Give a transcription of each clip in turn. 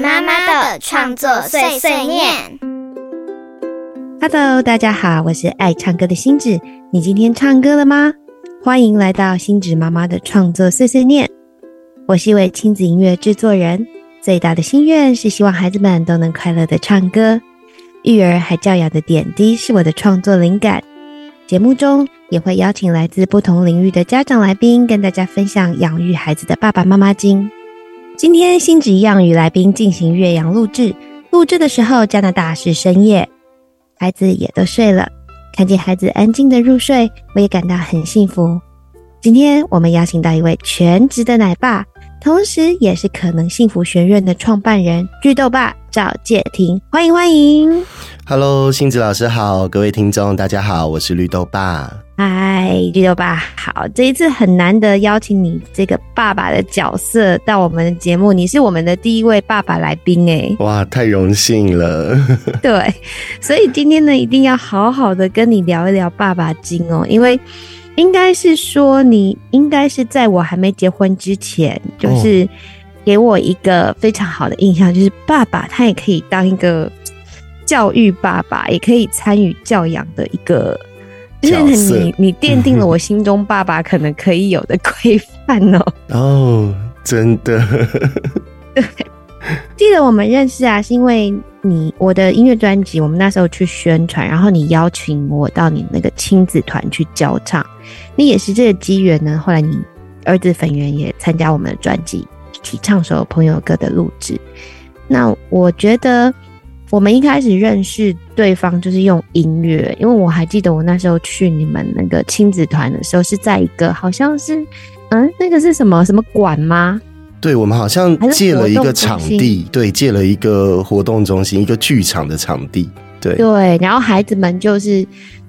妈妈的创作碎碎念。Hello，大家好，我是爱唱歌的星子。你今天唱歌了吗？欢迎来到星子妈妈的创作碎碎念。我是一位亲子音乐制作人，最大的心愿是希望孩子们都能快乐的唱歌。育儿还教养的点滴是我的创作灵感。节目中也会邀请来自不同领域的家长来宾，跟大家分享养育孩子的爸爸妈妈经。今天星子一样与来宾进行岳阳录制，录制的时候加拿大是深夜，孩子也都睡了。看见孩子安静的入睡，我也感到很幸福。今天我们邀请到一位全职的奶爸。同时，也是可能幸福学院的创办人巨豆爸赵介廷，欢迎欢迎。Hello，星子老师好，各位听众大家好，我是绿豆爸。嗨，绿豆爸好，这一次很难得邀请你这个爸爸的角色到我们的节目，你是我们的第一位爸爸来宾哎，哇，太荣幸了。对，所以今天呢，一定要好好的跟你聊一聊爸爸经哦，因为。应该是说，你应该是在我还没结婚之前，就是给我一个非常好的印象，就是爸爸他也可以当一个教育爸爸，也可以参与教养的一个，就是你你奠定了我心中爸爸可能可以有的规范哦。哦，真的。对，记得我们认识啊，是因为。你我的音乐专辑，我们那时候去宣传，然后你邀请我到你那个亲子团去教唱，你也是这个机缘呢。后来你儿子粉圆也参加我们的专辑，一起唱首朋友歌的录制。那我觉得我们一开始认识对方就是用音乐，因为我还记得我那时候去你们那个亲子团的时候，是在一个好像是嗯，那个是什么什么馆吗？对，我们好像借了一个场地，对，借了一个活动中心，一个剧场的场地，对对。然后孩子们就是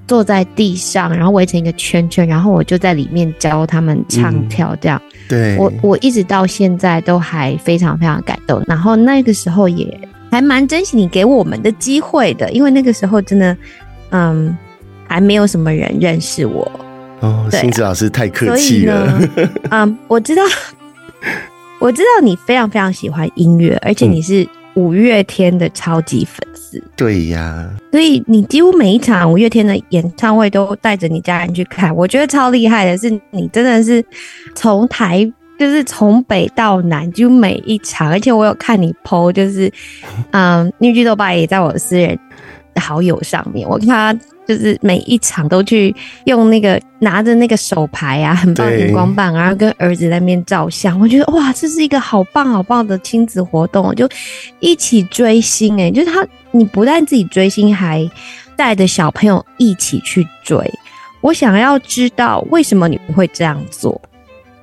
坐在地上，然后围成一个圈圈，然后我就在里面教他们唱跳，这样。对，我我一直到现在都还非常非常感动。然后那个时候也还蛮珍惜你给我们的机会的，因为那个时候真的，嗯，还没有什么人认识我。哦，星子老师太客气了。嗯，我知道。我知道你非常非常喜欢音乐，而且你是五月天的超级粉丝。对呀，所以你几乎每一场五月天的演唱会都带着你家人去看。我觉得超厉害的是，你真的是从台就是从北到南，就每一场。而且我有看你 PO，就是嗯，绿巨豆爸也在我的私人好友上面，我看他。就是每一场都去用那个拿着那个手牌啊，很棒荧光棒，然后跟儿子在那边照相。我觉得哇，这是一个好棒好棒的亲子活动，就一起追星哎，就是他你不但自己追星，还带着小朋友一起去追。我想要知道为什么你不会这样做，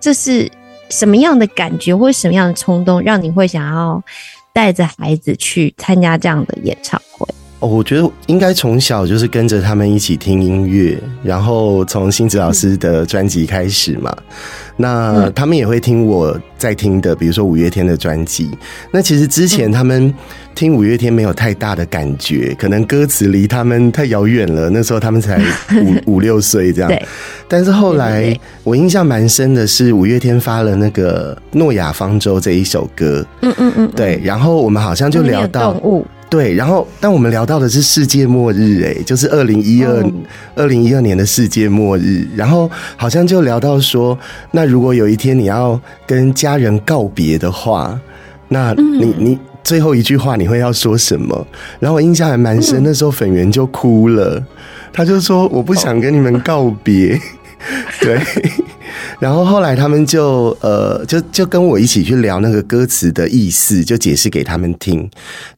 这是什么样的感觉或者什么样的冲动，让你会想要带着孩子去参加这样的演唱会？哦，我觉得应该从小就是跟着他们一起听音乐，然后从星子老师的专辑开始嘛。那他们也会听我在听的，比如说五月天的专辑。那其实之前他们听五月天没有太大的感觉，可能歌词离他们太遥远了。那时候他们才五五六岁这样。但是后来我印象蛮深的是，五月天发了那个《诺亚方舟》这一首歌。嗯嗯嗯。对，然后我们好像就聊到。对，然后但我们聊到的是世界末日，哎，就是二零一二二零一二年的世界末日，然后好像就聊到说，那如果有一天你要跟家人告别的话，那你你最后一句话你会要说什么？然后我印象还蛮深，那时候粉圆就哭了，他就说我不想跟你们告别，对。然后后来他们就呃就就跟我一起去聊那个歌词的意思，就解释给他们听。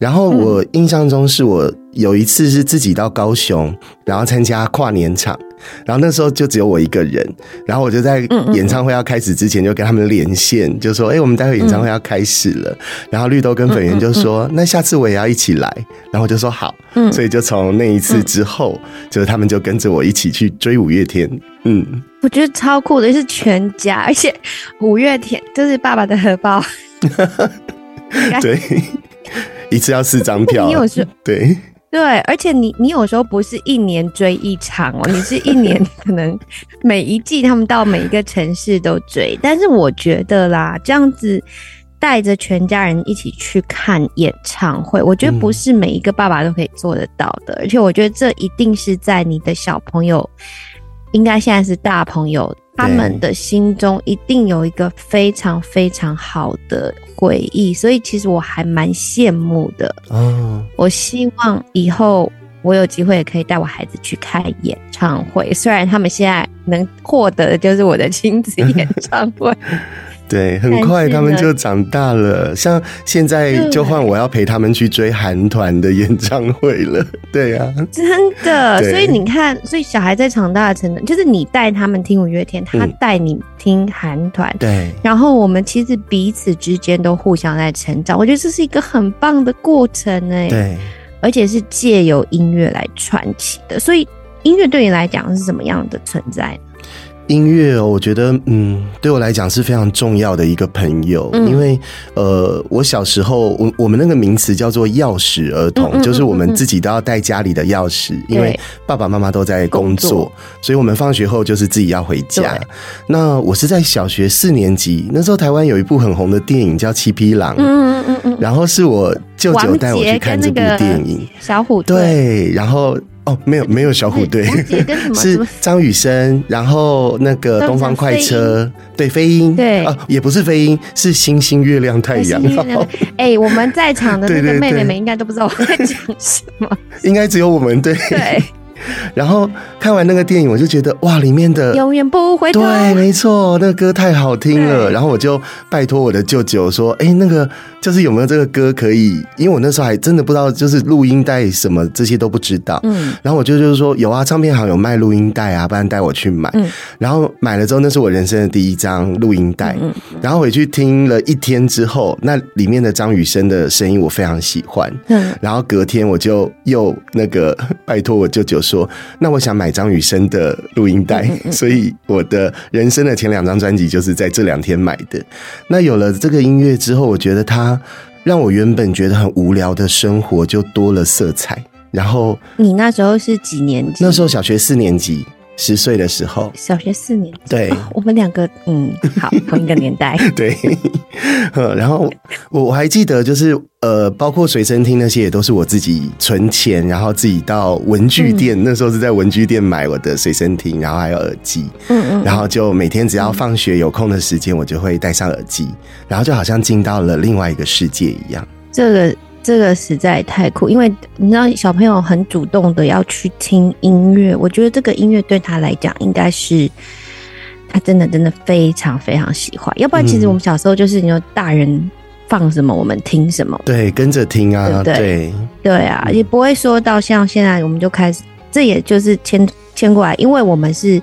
然后我印象中是我有一次是自己到高雄，然后参加跨年场。然后那时候就只有我一个人，然后我就在演唱会要开始之前就跟他们连线，就说：“哎，我们待会演唱会要开始了。”然后绿豆跟粉圆就说：“那下次我也要一起来。”然后我就说：“好。”所以就从那一次之后，就是他们就跟着我一起去追五月天。嗯，我觉得超酷的，是全家，而且五月天就是爸爸的荷包。对，一次要四张票。你有时对。对，而且你你有时候不是一年追一场哦，你是一年 可能每一季他们到每一个城市都追。但是我觉得啦，这样子带着全家人一起去看演唱会，我觉得不是每一个爸爸都可以做得到的，而且我觉得这一定是在你的小朋友，应该现在是大朋友，他们的心中一定有一个非常非常好的回忆，所以其实我还蛮羡慕的。哦，我希望以后我有机会也可以带我孩子去看演唱会，虽然他们现在能获得的就是我的亲子 演唱会。对，很快他们就长大了。像现在就换我要陪他们去追韩团的演唱会了。对呀，真的。所以你看，所以小孩在长大的成长，就是你带他们听五月天，他带你听韩团。对。然后我们其实彼此之间都互相在成长，我觉得这是一个很棒的过程哎。对。而且是借由音乐来传奇的，所以音乐对你来讲是什么样的存在？音乐哦，我觉得嗯，对我来讲是非常重要的一个朋友，因为呃，我小时候我我们那个名词叫做钥匙儿童，就是我们自己都要带家里的钥匙，因为爸爸妈妈都在工作，所以我们放学后就是自己要回家。那我是在小学四年级，那时候台湾有一部很红的电影叫《七匹狼》，嗯嗯嗯，然后是我舅舅带我去看这部电影，小虎对，然后。哦，没有没有小虎队，是张雨生，然后那个东方快车，对飞鹰，对。啊，也不是飞鹰，是星星、月亮、太阳。哎，我们在场的那个妹妹们应该都不知道我在讲什么，应该只有我们对。对。然后看完那个电影，我就觉得哇，里面的永远不回头，对，没错，那个歌太好听了。然后我就拜托我的舅舅说：“哎，那个就是有没有这个歌可以？因为我那时候还真的不知道，就是录音带什么这些都不知道。嗯，然后我舅舅说有啊，唱片行有卖录音带啊，不然带我去买。嗯，然后买了之后，那是我人生的第一张录音带。嗯，然后回去听了一天之后，那里面的张雨生的声音我非常喜欢。嗯，然后隔天我就又那个拜托我舅舅。说，那我想买张雨生的录音带，所以我的人生的前两张专辑就是在这两天买的。那有了这个音乐之后，我觉得它让我原本觉得很无聊的生活就多了色彩。然后你那时候是几年级？那时候小学四年级。十岁的时候，小学四年，对，我们两个，嗯，好，同一个年代，对，然后我我还记得，就是呃，包括随身听那些，也都是我自己存钱，然后自己到文具店，那时候是在文具店买我的随身听，然后还有耳机，嗯嗯，然后就每天只要放学有空的时间，我就会戴上耳机，然后就好像进到了另外一个世界一样，这个。这个实在太酷，因为你知道小朋友很主动的要去听音乐，我觉得这个音乐对他来讲应该是他真的真的非常非常喜欢。要不然，其实我们小时候就是你说大人放什么我们听什么，对，跟着听啊，对对啊，也不会说到像现在我们就开始，这也就是牵牵过来，因为我们是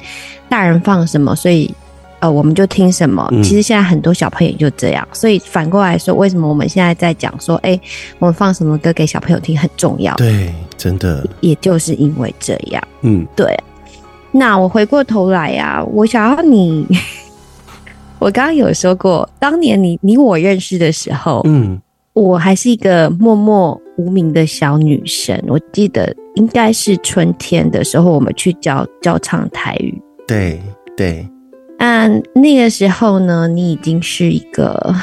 大人放什么，所以。呃，我们就听什么？其实现在很多小朋友就这样，所以反过来说，为什么我们现在在讲说，哎，我们放什么歌给小朋友听很重要？对，真的，也就是因为这样。嗯，对。那我回过头来呀，我想要你，我刚刚有说过，当年你你我认识的时候，嗯，我还是一个默默无名的小女生。我记得应该是春天的时候，我们去教教唱台语。对对。嗯，那个时候呢，你已经是一个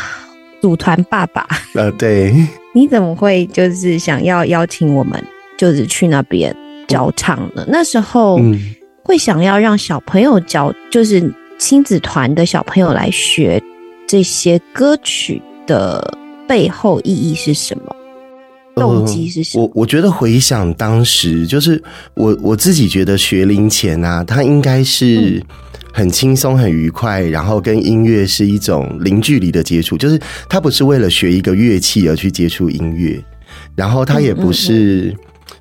组团爸爸。呃，对。你怎么会就是想要邀请我们，就是去那边教唱呢？那时候会想要让小朋友教，就是亲子团的小朋友来学这些歌曲的背后意义是什么？动机是什么？我我觉得回想当时，就是我我自己觉得学龄前啊，他应该是。很轻松，很愉快，然后跟音乐是一种零距离的接触，就是他不是为了学一个乐器而去接触音乐，然后他也不是，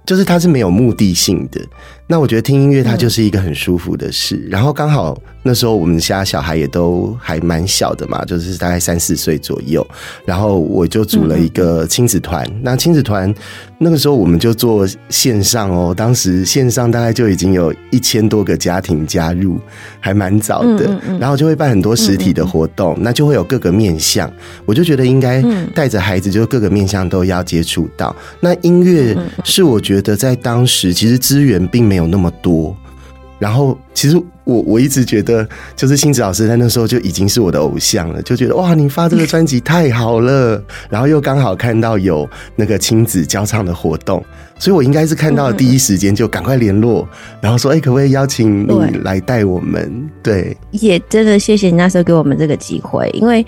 就是它是没有目的性的。那我觉得听音乐它就是一个很舒服的事，然后刚好那时候我们家小孩也都还蛮小的嘛，就是大概三四岁左右，然后我就组了一个亲子团。那亲子团那个时候我们就做线上哦，当时线上大概就已经有一千多个家庭加入，还蛮早的。然后就会办很多实体的活动，那就会有各个面向。我就觉得应该带着孩子，就各个面向都要接触到。那音乐是我觉觉得在当时其实资源并没有。那么多，然后其实我我一直觉得，就是星子老师在那时候就已经是我的偶像了，就觉得哇，你发这个专辑太好了，然后又刚好看到有那个亲子交唱的活动，所以我应该是看到第一时间就赶快联络，然后说，哎，可不可以邀请你来带我们？对，也真的谢谢你那时候给我们这个机会，因为。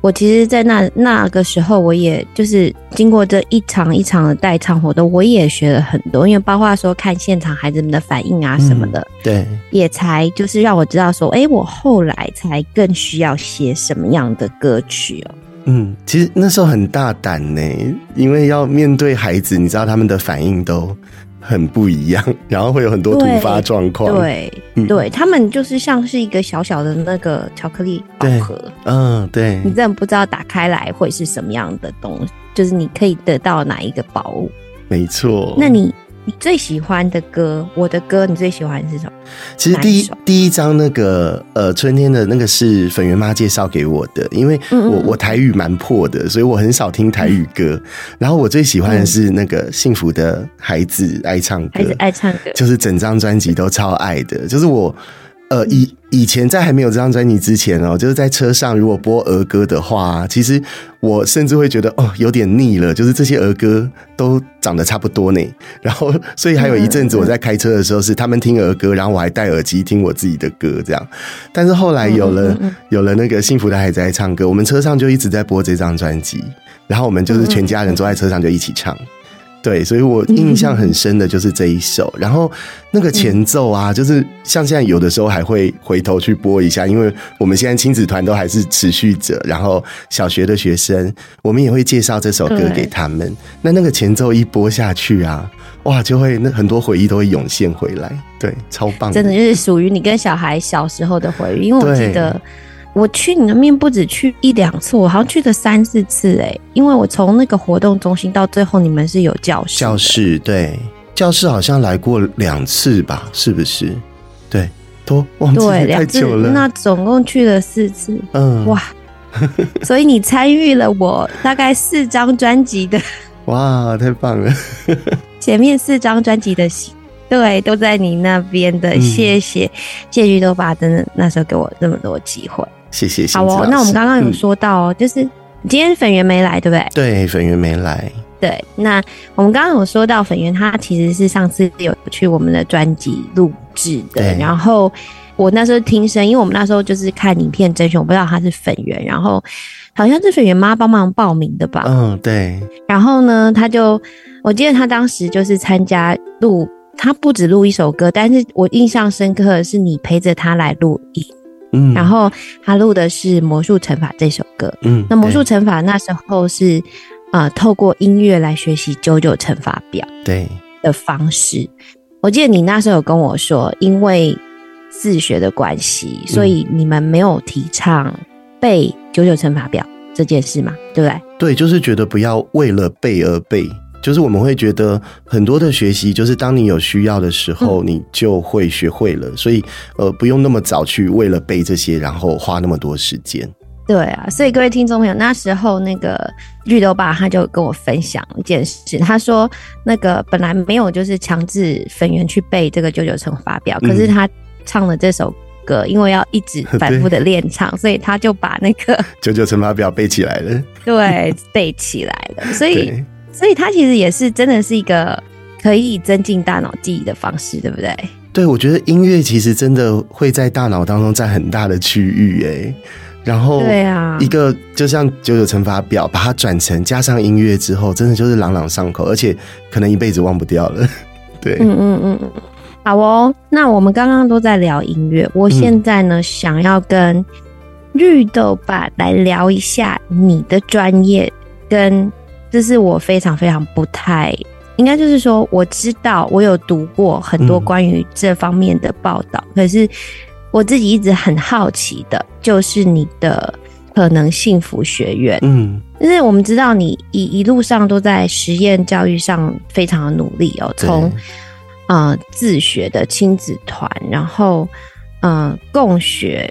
我其实，在那那个时候，我也就是经过这一场一场的代唱活动，我也学了很多，因为包括说看现场孩子们的反应啊什么的，对，也才就是让我知道说，哎，我后来才更需要写什么样的歌曲哦。嗯，其实那时候很大胆呢，因为要面对孩子，你知道他们的反应都。很不一样，然后会有很多突发状况。对，对他们就是像是一个小小的那个巧克力宝盒。嗯，对。你真的不知道打开来会是什么样的东西，就是你可以得到哪一个宝物。没错。那你。你最喜欢的歌，我的歌，你最喜欢是什么？其实第一第一张那个呃春天的那个是粉圆妈介绍给我的，因为我我台语蛮破的，所以我很少听台语歌。然后我最喜欢的是那个幸福的孩子爱唱歌，孩子爱唱歌，就是整张专辑都超爱的，就是我。呃，以以前在还没有这张专辑之前哦，就是在车上如果播儿歌的话，其实我甚至会觉得哦有点腻了，就是这些儿歌都长得差不多呢。然后，所以还有一阵子我在开车的时候是他们听儿歌，然后我还戴耳机听我自己的歌这样。但是后来有了有了那个幸福的孩子在唱歌，我们车上就一直在播这张专辑，然后我们就是全家人坐在车上就一起唱。对，所以我印象很深的就是这一首，然后那个前奏啊，就是像现在有的时候还会回头去播一下，因为我们现在亲子团都还是持续着，然后小学的学生，我们也会介绍这首歌给他们。那那个前奏一播下去啊，哇，就会那很多回忆都会涌现回来，对，超棒，真的就是属于你跟小孩小时候的回忆，因为我记得。我去你的面不止去一两次，我好像去了三四次哎，因为我从那个活动中心到最后，你们是有教室。教室对，教室好像来过两次吧？是不是？对，都忘记太久了。那总共去了四次。嗯，哇，所以你参与了我大概四张专辑的。哇，太棒了！前面四张专辑的，对，都在你那边的。谢谢，谢谢豆爸，真的那时候给我这么多机会。谢谢。好哦，那我们刚刚有说到哦，就是今天粉圆没来，对不对？对，粉圆没来。对，那我们刚刚有说到粉圆，他其实是上次有去我们的专辑录制的。然后我那时候听声，因为我们那时候就是看影片甄选，我不知道他是粉圆，然后好像是粉圆妈帮忙报名的吧？嗯，对。然后呢，他就我记得他当时就是参加录，他不止录一首歌，但是我印象深刻的是你陪着他来录音。嗯，然后他录的是《魔术乘法》这首歌。嗯，那《魔术乘法》那时候是呃透过音乐来学习九九乘法表对的方式。我记得你那时候有跟我说，因为自学的关系，所以你们没有提倡背九九乘法表这件事嘛？对不对？对，就是觉得不要为了背而背。就是我们会觉得很多的学习，就是当你有需要的时候，你就会学会了。所以，呃，不用那么早去为了背这些，然后花那么多时间。对啊，所以各位听众朋友，那时候那个绿豆爸他就跟我分享一件事，他说那个本来没有就是强制粉圆去背这个九九乘法表，可是他唱了这首歌，因为要一直反复的练唱，所以他就把那个 九九乘法表背起来了。对，背起来了，所以。所以它其实也是真的是一个可以增进大脑记忆的方式，对不对？对，我觉得音乐其实真的会在大脑当中占很大的区域，哎，然后对啊，一个就像九九乘法表，把它转成加上音乐之后，真的就是朗朗上口，而且可能一辈子忘不掉了。对，嗯嗯嗯嗯，好哦。那我们刚刚都在聊音乐，我现在呢想要跟绿豆爸来聊一下你的专业跟。这是我非常非常不太应该，就是说我知道我有读过很多关于这方面的报道，可是我自己一直很好奇的，就是你的可能幸福学院，嗯，就是我们知道你一一路上都在实验教育上非常的努力哦，从呃自学的亲子团，然后嗯共学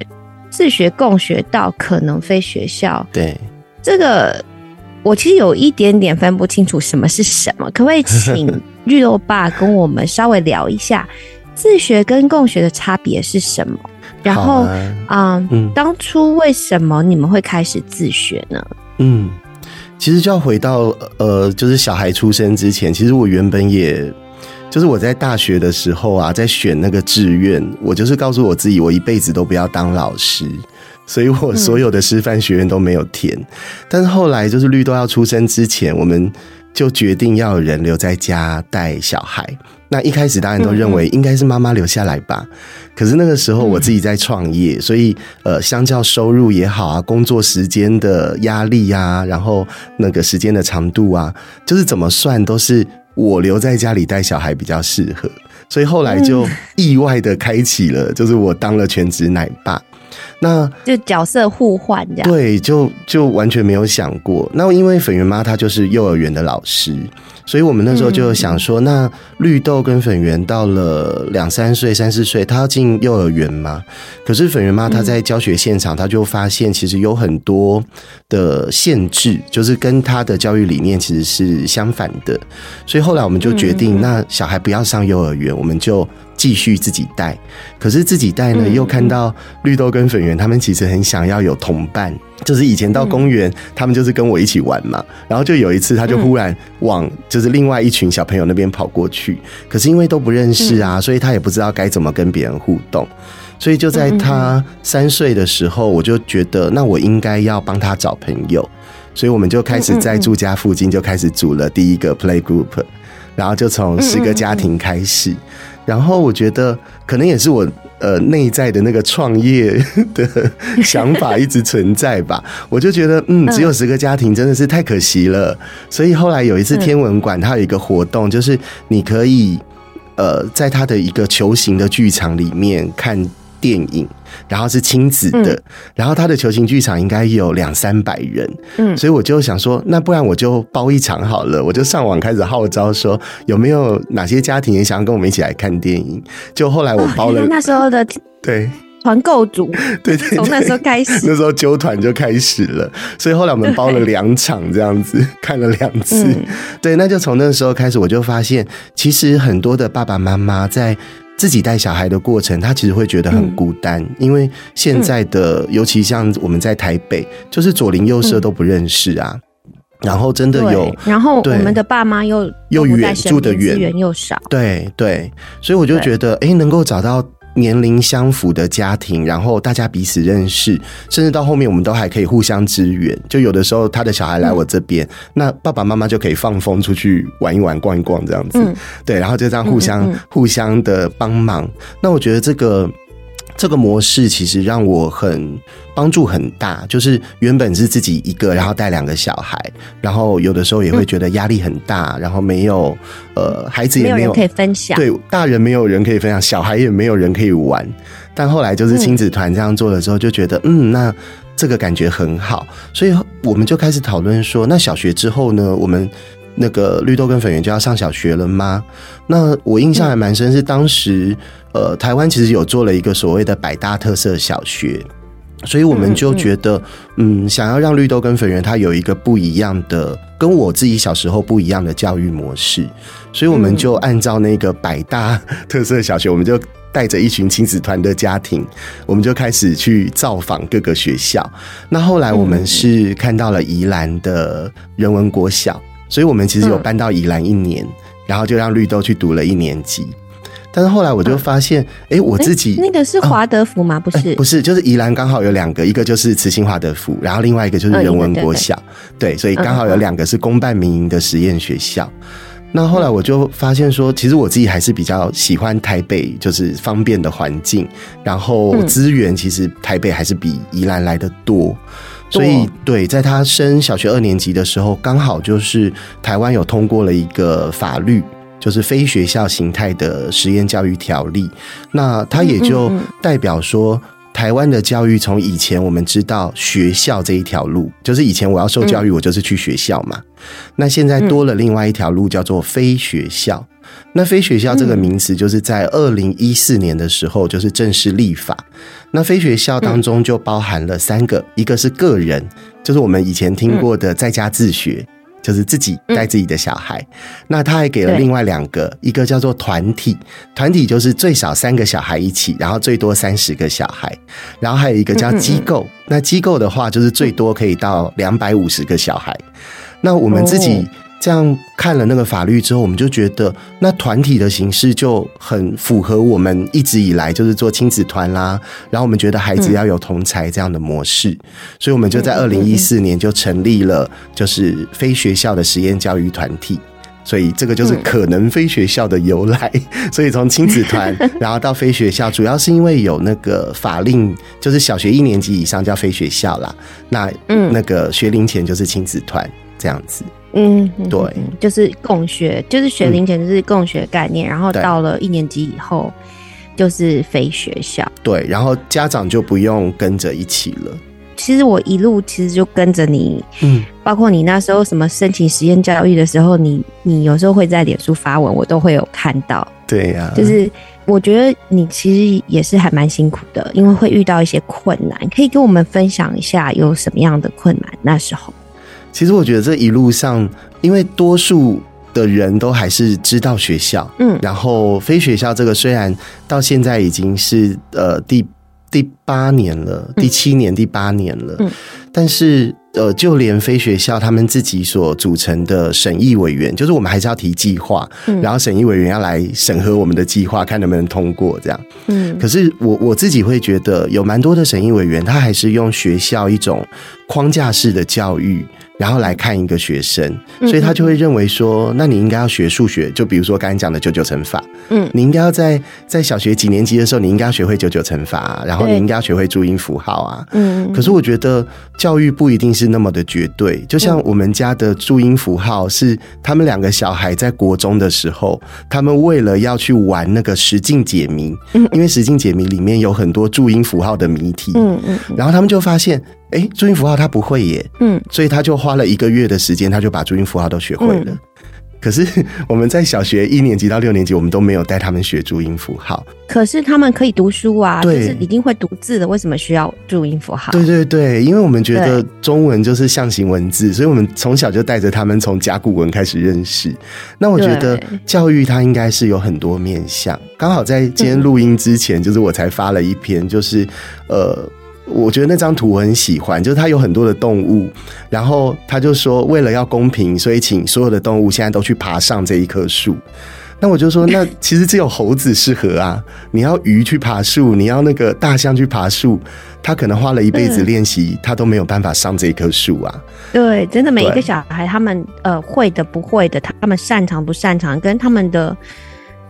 自学共学到可能非学校，对。这个。我其实有一点点分不清楚什么是什么，可不可以请绿豆爸跟我们稍微聊一下，自学跟共学的差别是什么？然后啊啊，嗯当初为什么你们会开始自学呢？嗯，其实就要回到呃，就是小孩出生之前，其实我原本也。就是我在大学的时候啊，在选那个志愿，我就是告诉我自己，我一辈子都不要当老师，所以我所有的师范学院都没有填。但是后来就是绿豆要出生之前，我们就决定要有人留在家带小孩。那一开始大家都认为应该是妈妈留下来吧，可是那个时候我自己在创业，所以呃，相较收入也好啊，工作时间的压力啊，然后那个时间的长度啊，就是怎么算都是我留在家里带小孩比较适合，所以后来就意外的开启了，就是我当了全职奶爸。那就角色互换这样。对，就就完全没有想过。那因为粉圆妈她就是幼儿园的老师，所以我们那时候就想说，那绿豆跟粉圆到了两三岁、三四岁，她要进幼儿园吗？可是粉圆妈她在教学现场，她就发现其实有很多的限制，就是跟她的教育理念其实是相反的。所以后来我们就决定，那小孩不要上幼儿园，我们就。继续自己带，可是自己带呢，又看到绿豆跟粉圆他们其实很想要有同伴，就是以前到公园，他们就是跟我一起玩嘛。然后就有一次，他就忽然往就是另外一群小朋友那边跑过去，可是因为都不认识啊，所以他也不知道该怎么跟别人互动。所以就在他三岁的时候，我就觉得那我应该要帮他找朋友，所以我们就开始在住家附近就开始组了第一个 play group，然后就从十个家庭开始。然后我觉得可能也是我呃内在的那个创业的想法一直存在吧，我就觉得嗯，只有十个家庭真的是太可惜了。所以后来有一次天文馆它有一个活动，就是你可以呃在它的一个球形的剧场里面看电影。然后是亲子的，嗯然后他的球形剧场应该有两三百人，嗯所以我就想说，那不然我就包一场好了，我就上网开始号召说有没有哪些家庭也想要跟我们一起来看电影。就后来我包了，哦那时候的对团购组 对对，从那时候开始 那时候揪团就开始了，所以后来我们包了两场这样子，看了两次。嗯对，那就从那时候开始，我就发现，其实很多的爸爸妈妈在自己带小孩的过程，他其实会觉得很孤单，因为现在的，尤其像我们在台北，就是左邻右舍都不认识啊。然后真的有，然后我们的爸妈又又远住的远。资源又少，对对，所以我就觉得，哎，能够找到年龄相符的家庭，然后大家彼此认识，甚至到后面我们都还可以互相支援。就有的时候他的小孩来我这边，嗯那爸爸妈妈就可以放风出去玩一玩、逛一逛这样子。嗯对，然后就这样互相、互相的帮忙。那我觉得这个。这个模式其实让我很帮助很大，就是原本是自己一个，然后带两个小孩，然后有的时候也会觉得压力很大，然后没有呃孩子也没有可以分享，对，大人没有人可以分享，小孩也没有人可以玩。但后来就是亲子团这样做了之后，就觉得嗯，那这个感觉很好，所以我们就开始讨论说，那小学之后呢，我们那个绿豆跟粉圆就要上小学了吗？那我印象还蛮深，是当时呃，台湾其实有做了一个所谓的百大特色小学。所以我们就觉得，嗯，想要让绿豆跟粉圆它有一个不一样的，跟我自己小时候不一样的教育模式，所以我们就按照那个百大特色小学，我们就带着一群亲子团的家庭，我们就开始去造访各个学校。那后来我们是看到了宜兰的人文国小，所以我们其实有搬到宜兰一年，然后就让绿豆去读了一年级。但是后来我就发现，哎、我自己那个是华德福吗？不是，不是，就是宜兰刚好有两个，一个就是慈心华德福，然后另外一个就是人文国小，对，所以刚好有两个是公办民营的实验学校。那后来我就发现说，其实我自己还是比较喜欢台北，就是方便的环境，然后资源其实台北还是比宜兰来的多。所以，对，在他升小学二年级的时候，刚好就是台湾有通过了一个法律，就是非学校形态的实验教育条例。那它也就代表说，台湾的教育从以前我们知道学校这一条路，就是以前我要受教育，我就是去学校嘛。那现在多了另外一条路，叫做非学校。那非学校这个名词，就是在二零一四年的时候，就是正式立法。那非学校当中就包含了三个，一个是个人，就是我们以前听过的在家自学。就是自己带自己的小孩。那他还给了另外两个，一个叫做团体，团体就是最少三个小孩一起，然后最多三十个小孩，然后还有一个叫机构。那机构的话，就是最多可以到两百五十个小孩。那我们自己哦这样看了那个法律之后，我们就觉得，那团体的形式就很符合我们一直以来就是做亲子团啦。然后我们觉得孩子要有同才这样的模式，所以我们就在二零一四年就成立了就是非学校的实验教育团体。所以这个就是可能非学校的由来。所以从亲子团，然后到非学校，主要是因为有那个法令，就是小学一年级以上叫非学校啦。那嗯那个学龄前就是亲子团这样子。嗯，嗯对嗯就是共学，就是学龄前就是共学概念，然后到了一年级以后就是非学校。对，然后家长就不用跟着一起了。其实我一路其实就跟着你，嗯，包括你那时候什么申请实验教育的时候，你你有时候会在脸书发文，我都会有看到。对呀、就是我觉得你其实也是还蛮辛苦的，因为会遇到一些困难，可以跟我们分享一下有什么样的困难？那时候，其实我觉得这一路上，因为多数的人都还是知道学校，嗯。然后非学校这个虽然到现在已经是呃第第八年了，第七年、第八年了，嗯。但是呃，就连非学校他们自己所组成的审议委员，就是我们还是要提计划，嗯。然后审议委员要来审核我们的计划，看能不能通过这样。嗯。可是我我自己会觉得，有蛮多的审议委员，他还是用学校一种框架式的教育，然后来看一个学生，嗯所以他就会认为说，那你应该要学数学，就比如说刚才讲的九九乘法，嗯。你应该要在在小学几年级的时候，你应该要学会九九乘法啊，然后你对应该要学会注音符号啊。嗯，可是我觉得教育不一定是那么的绝对，就像我们家的注音符号是他们两个小孩在国中的时候，他们为了要去玩那个实境解谜，因为实境解谜里面有很多注音符号的谜题，嗯嗯嗯。然后他们就发现，哎，注音符号他不会耶，嗯所以他就花了一个月的时间，他就把注音符号都学会了。嗯 可是我们在小学一年级到六年级，我们都没有带他们学注音符号。可是他们可以读书啊，就对是已经会读字的，为什么需要注音符号？对对对，因为我们觉得中文就是象形文字，所以我们从小就带着他们从甲骨文开始认识。那我觉得教育它应该是有很多面向。刚好在今天录音之前，就是我才发了一篇，就是呃。我觉得那张图我很喜欢，就是它有很多的动物，然后他就说，为了要公平，所以请所有的动物现在都去爬上这一棵树。那我就说，那其实只有猴子适合啊！你要鱼去爬树，你要那个大象去爬树，他可能花了一辈子嗯练习，他都没有办法上这棵树啊。对，真的每一个小孩，他们呃会的不会的，他们擅长不擅长，跟他们的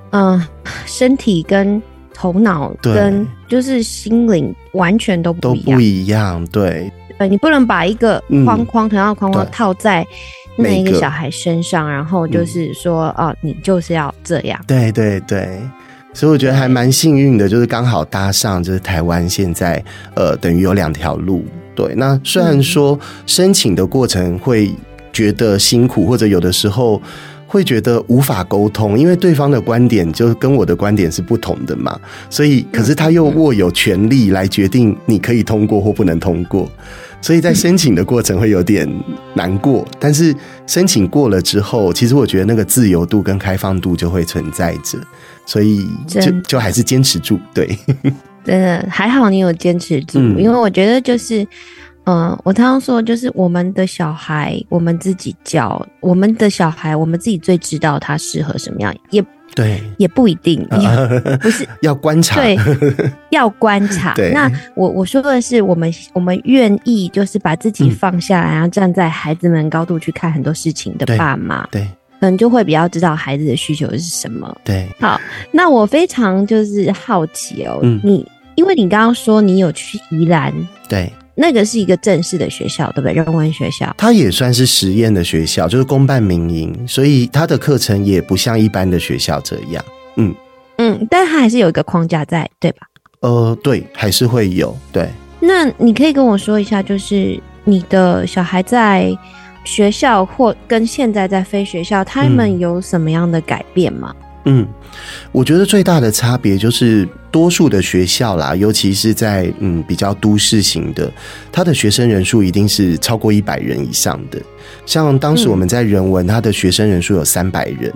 嗯、呃身体跟头脑跟就是心灵完全都都不一样不。一样，对呃，你不能把一个嗯框框、同样的框框套在那一个小孩身上，然后就是说，哦、你就是要这样。对对对，所以我觉得还蛮幸运的，就是刚好搭上，就是台湾现在呃等于有两条路。对，那虽然说申请的过程会觉得辛苦，或者有的时候。会觉得无法沟通，因为对方的观点就跟我的观点是不同的嘛，所以可是他又握有权利来决定你可以通过或不能通过，所以在申请的过程会有点难过，但是申请过了之后，其实我觉得那个自由度跟开放度就会存在着，所以就就还是坚持住，对，真的还好你有坚持住，嗯。因为我觉得就是，嗯、我常常说，就是我们的小孩，我们自己教我们的小孩，我们自己最知道他适合什么样，也对，也不一定，也不是 要观察，对，要观察。那我我说的是，我们我们愿意就是把自己嗯放下来，然后站在孩子们高度去看很多事情的爸妈，对可能就会比较知道孩子的需求是什么。对，好，那我非常就是好奇哦，嗯你因为你刚刚说你有去宜兰，对，那个是一个正式的学校，对不对？人文学校。它也算是实验的学校，就是公办民营，所以它的课程也不像一般的学校这样。嗯嗯，但它还是有一个框架在，对吧？呃，对，还是会有，对。那你可以跟我说一下，就是你的小孩在学校或跟现在在非学校，他们有什么样的改变吗？嗯，我觉得最大的差别就是多数的学校啦，尤其是在嗯比较都市型的，它的学生人数一定是超过一百人以上的。像当时我们在人文，它的学生人数有三百人，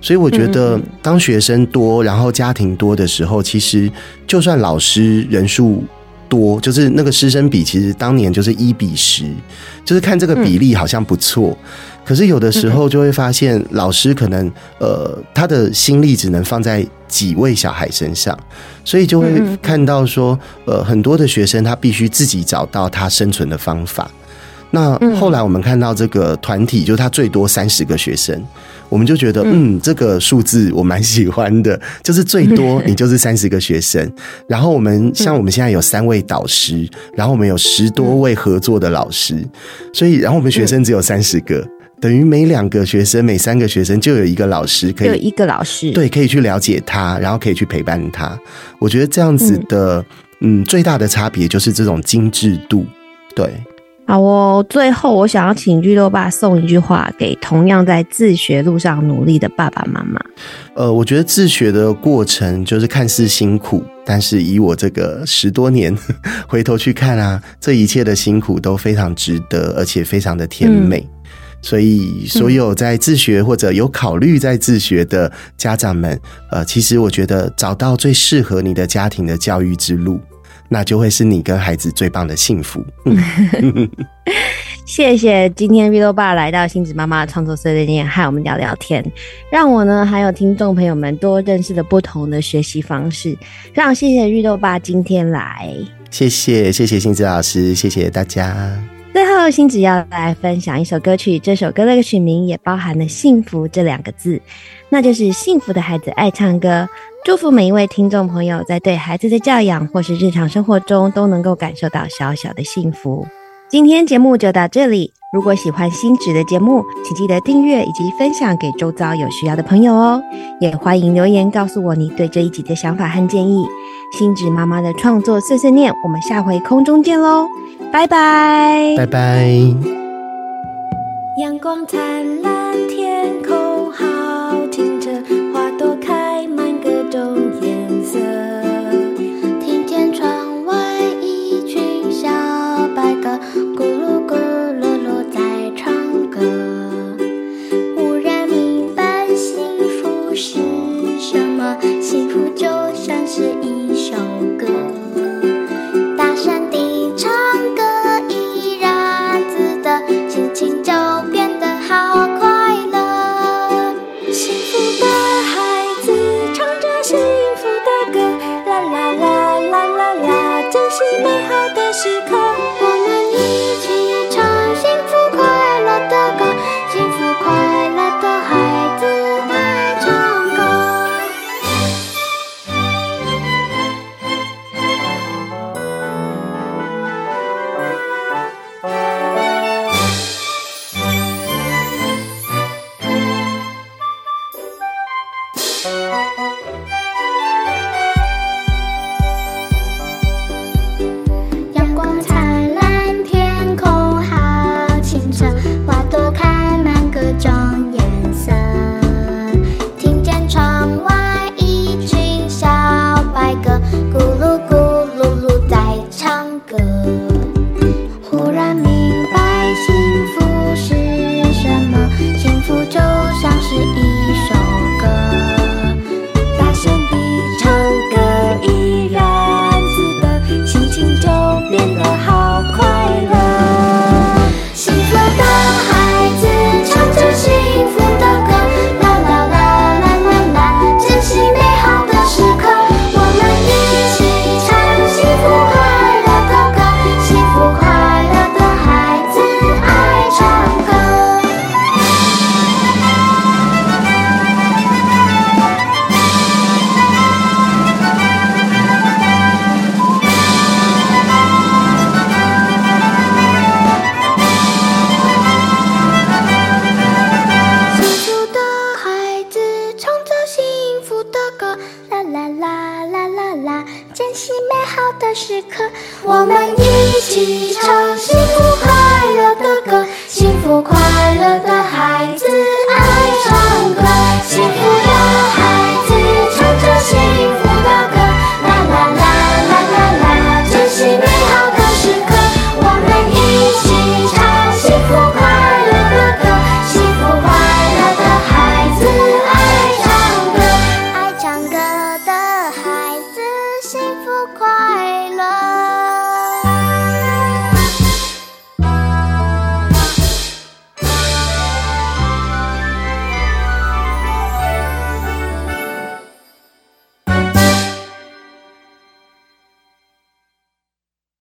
所以我觉得当学生多，然后家庭多的时候，其实就算老师人数多，就是那个师生比，其实当年就是一比十，就是看这个比例好像不错。可是有的时候就会发现，老师可能呃，他的心力只能放在几位小孩身上，所以就会看到说，呃，很多的学生他必须自己找到他生存的方法。那后来我们看到这个团体，就他最多三十个学生，我们就觉得，嗯，这个数字我蛮喜欢的，就是最多 你就是三十个学生。然后我们像我们现在有三位导师，然后我们有十多位合作的老师，所以然后我们学生只有三十个。等于每两个学生、每三个学生就有一个老师，可以有一个老师，对，可以去了解他，然后可以去陪伴他。我觉得这样子的，嗯，最大的差别就是这种精致度。对，好，我最后我想要请绿豆爸送一句话给同样在自学路上努力的爸爸妈妈。呃，我觉得自学的过程就是看似辛苦，但是以我这个十多年 回头去看啊，这一切的辛苦都非常值得，而且非常的甜美。所以，所有在自学或者有考虑在自学的家长们，呃，其实我觉得找到最适合你的家庭的教育之路，那就会是你跟孩子最棒的幸福。谢谢今天 Vito 爸来到星子妈妈创作室里面和我们聊聊天，让我呢还有听众朋友们多认识了不同的学习方式。非常谢谢绿豆爸今天来，谢谢谢谢星子老师，谢谢大家。最后，星子要来分享一首歌曲，这首歌的曲名也包含了“幸福”这两个字，那就是“幸福的孩子爱唱歌”。祝福每一位听众朋友，在对孩子的教养或是日常生活中，都能够感受到小小的幸福。今天节目就到这里，如果喜欢星子的节目，请记得订阅以及分享给周遭有需要的朋友哦。也欢迎留言告诉我你对这一集的想法和建议。星子妈妈的创作碎碎念，我们下回空中见喽。拜拜，拜拜。阳光灿烂，天